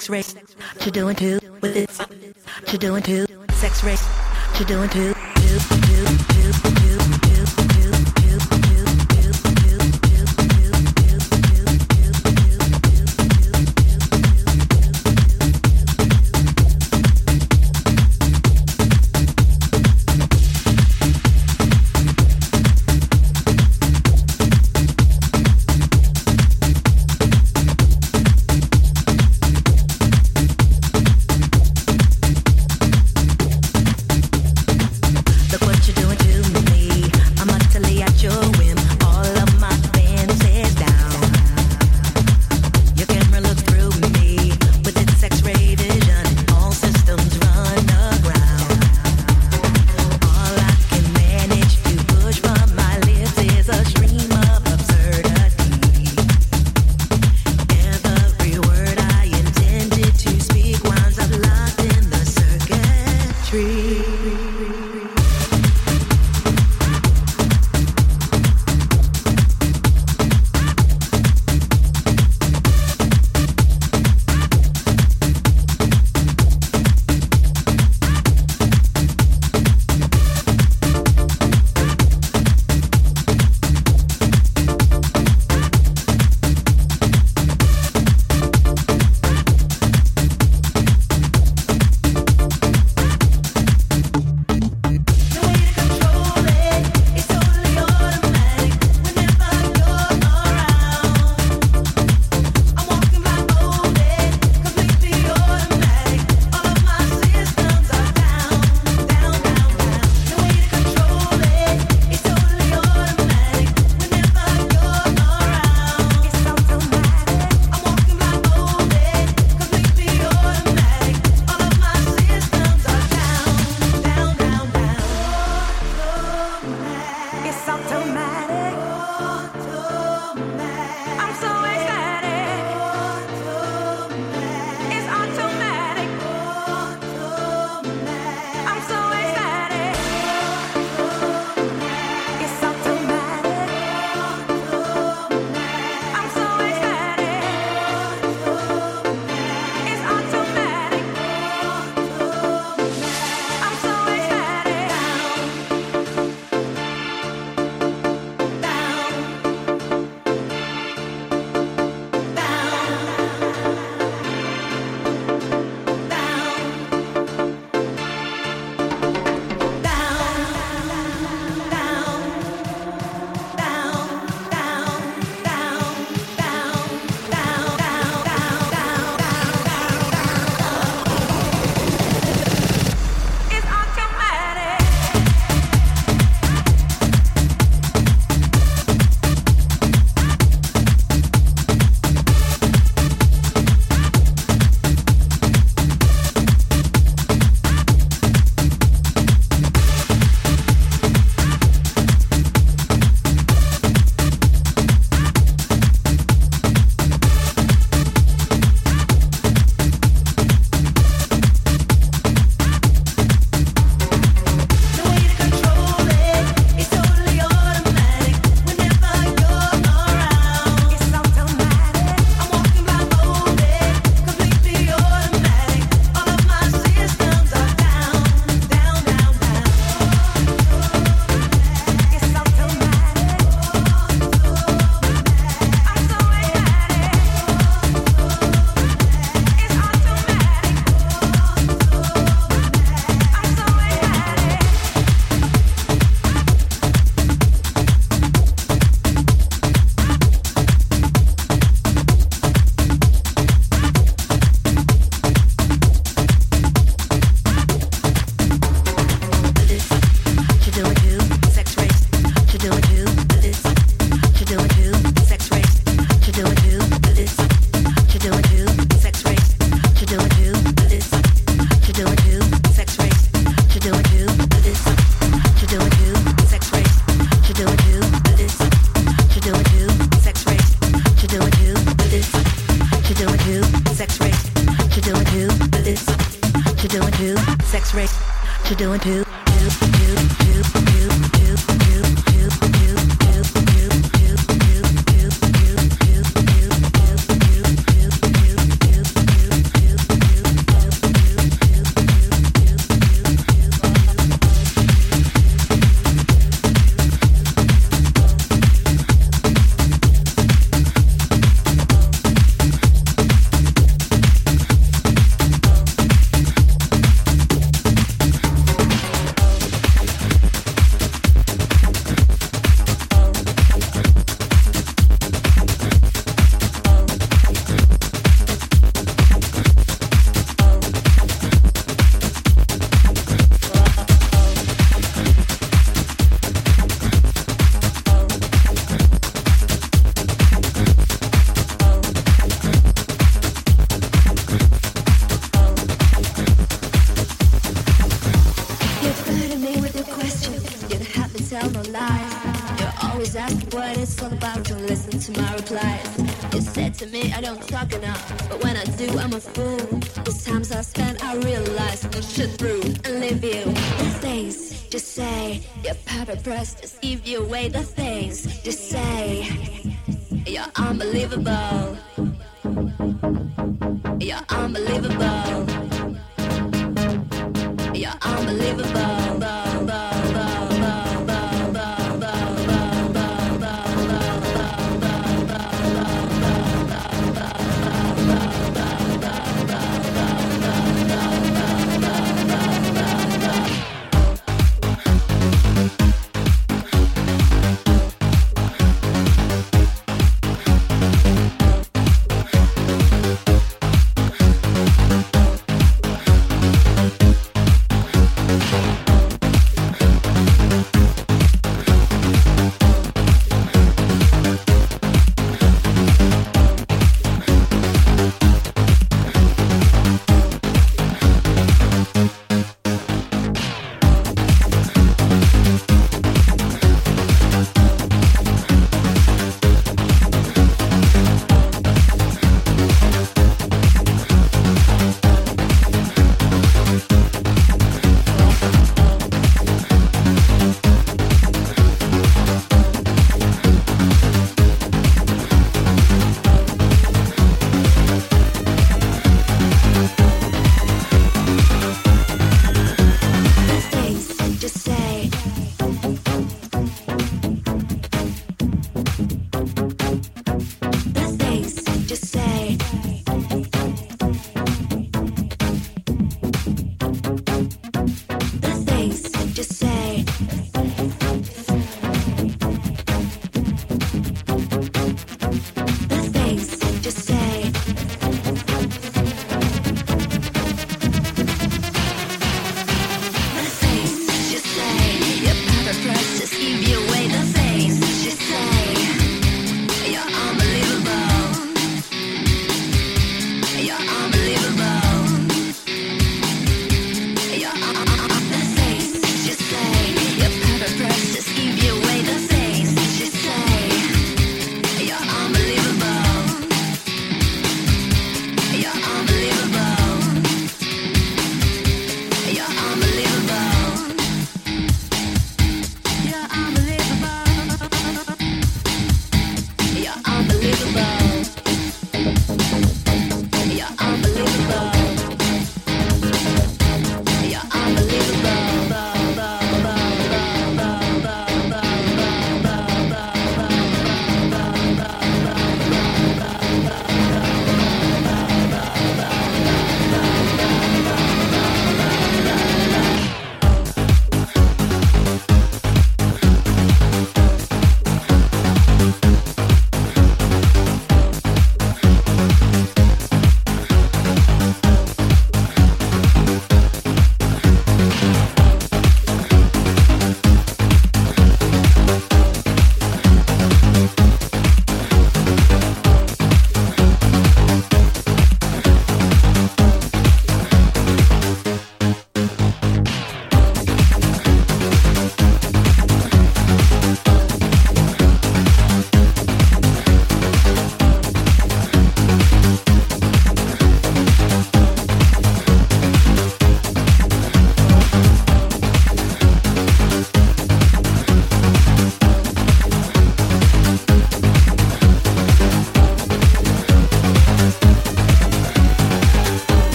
sex race to doing two with it. To doing two sex race to doing two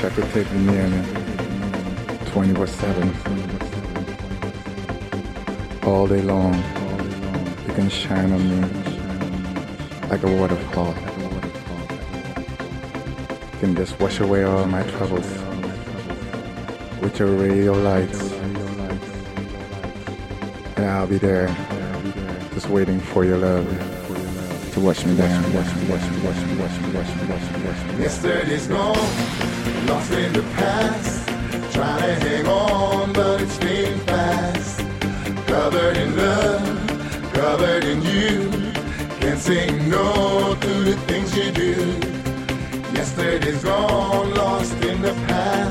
wish I could take you near me 24 7. All day long, you can shine on me like a waterfall. You can just wash away all my troubles with your radio lights. And I'll be there, just waiting for your love to wash me down. Wash me, wash me, wash me, wash me, wash me, wash me, wash me. Yesterday's gone, lost in the past. Trying to hang on, but it's fading fast. Covered in love, covered in you. Can't say no to the things you do. Yesterday's gone, lost in the past.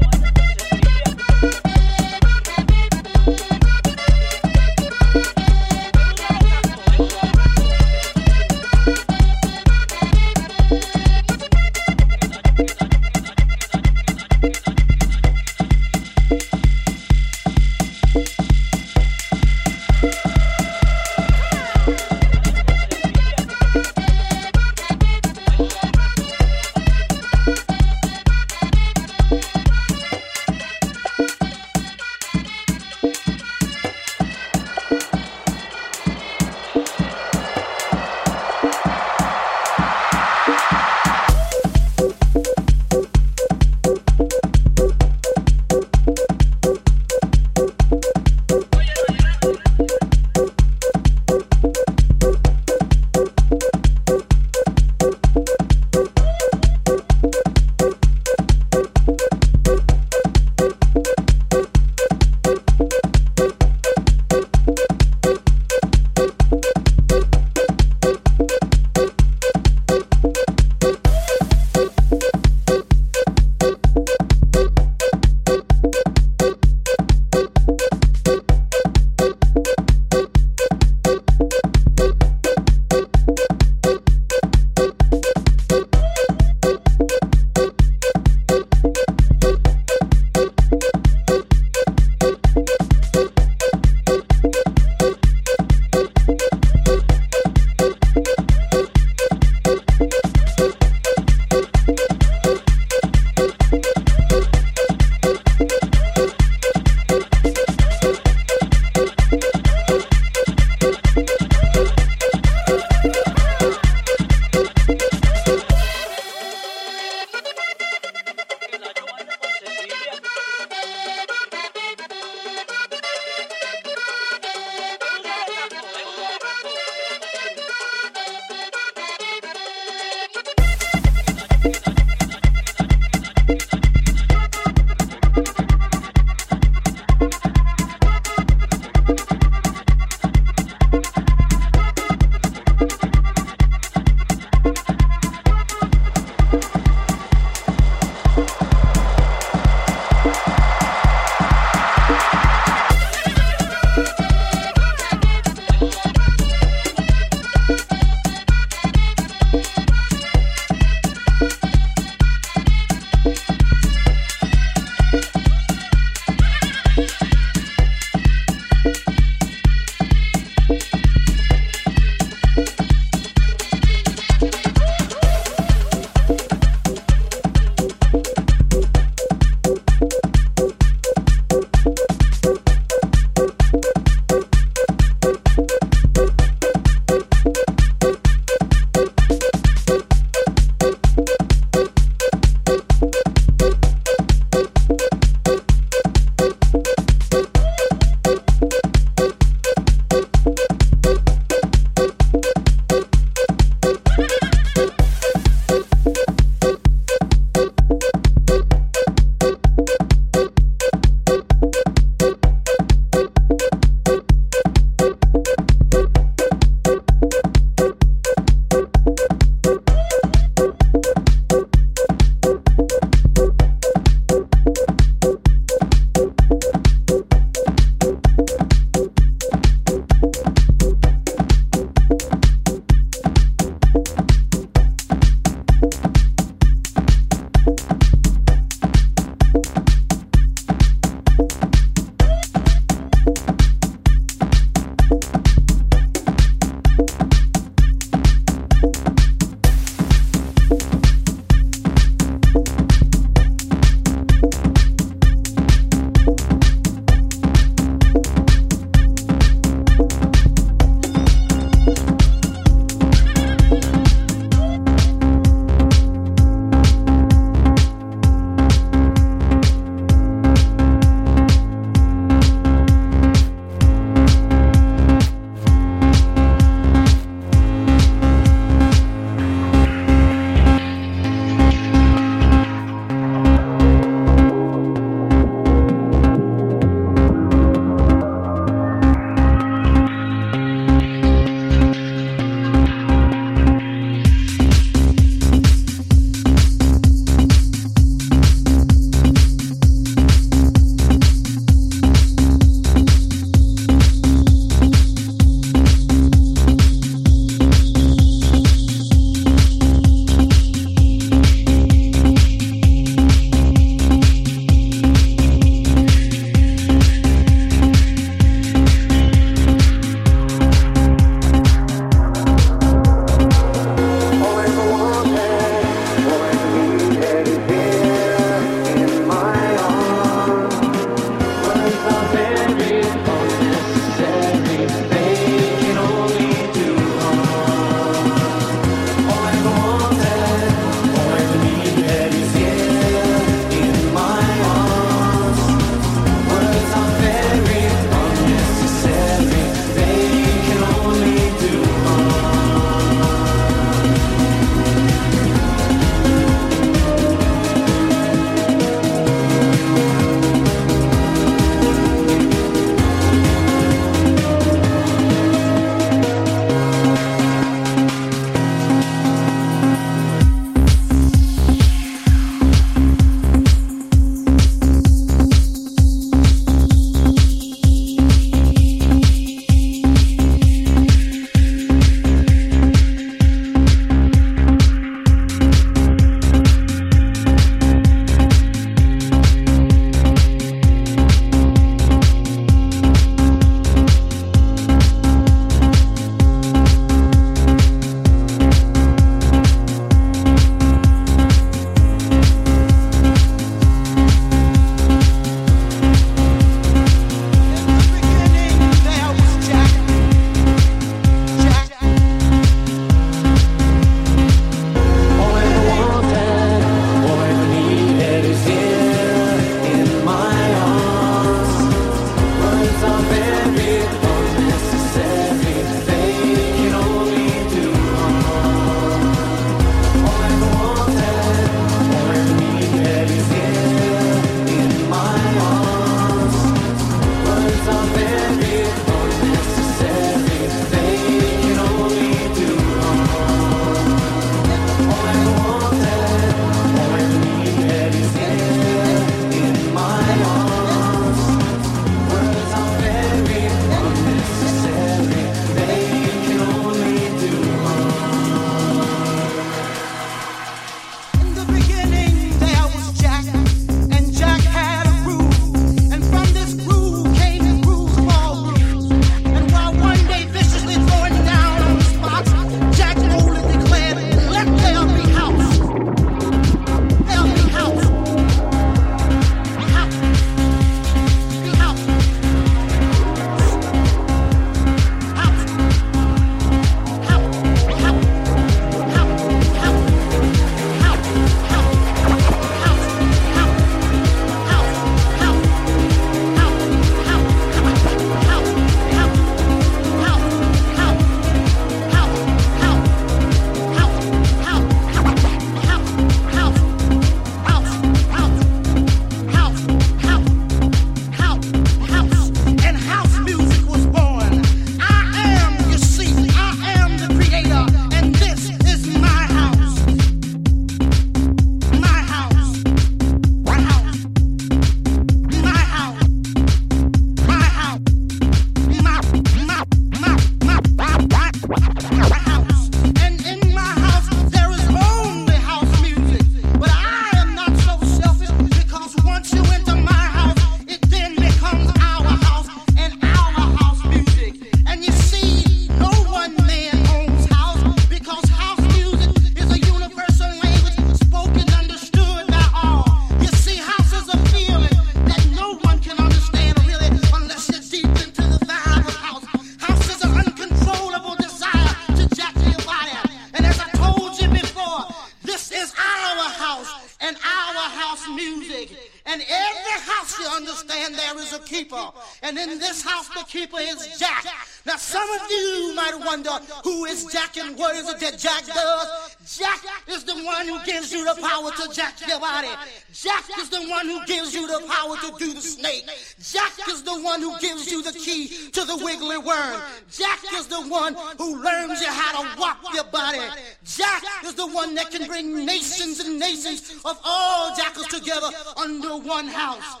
The power to do the snake. Jack is the one who gives you the key to the wiggly worm. Jack is the one who learns you how to walk your body. Jack is the one that can bring nations and nations of all jackals together under one house.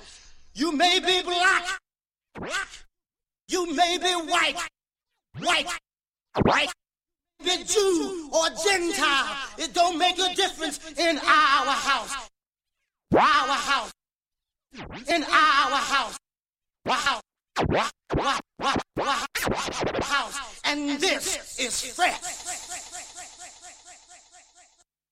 You may be black. You may be white. White. White. Be Jew or Gentile. It don't make a difference in our house. Our house. In our house. Wow. Wow. Wow. Wow. House. And this is fresh.